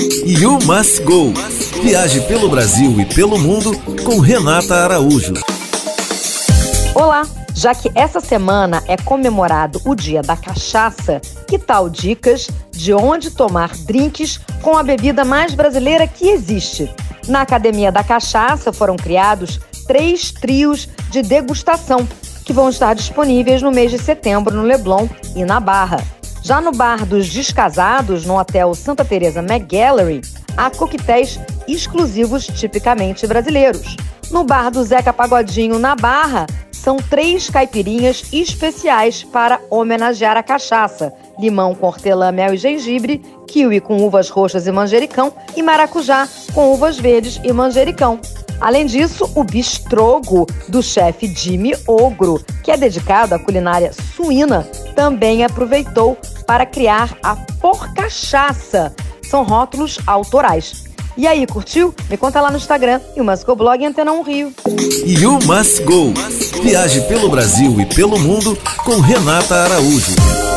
You Must Go. Viaje pelo Brasil e pelo mundo com Renata Araújo. Olá! Já que essa semana é comemorado o Dia da Cachaça, que tal dicas de onde tomar drinks com a bebida mais brasileira que existe? Na Academia da Cachaça foram criados três trios de degustação que vão estar disponíveis no mês de setembro no Leblon e na Barra. Já no bar dos descasados, no Hotel Santa Teresa McGallery, há coquetéis exclusivos tipicamente brasileiros. No bar do Zeca Pagodinho, na Barra, são três caipirinhas especiais para homenagear a cachaça: limão com hortelã, mel e gengibre, kiwi com uvas roxas e manjericão e maracujá com uvas verdes e manjericão. Além disso, o bistrogo do chefe Jimmy Ogro, que é dedicado à culinária suína, também aproveitou para criar a Porcachaça. São rótulos autorais. E aí, curtiu? Me conta lá no Instagram e o Must Go Blog Antena 1 Rio. You Must Go. Viaje pelo Brasil e pelo mundo com Renata Araújo.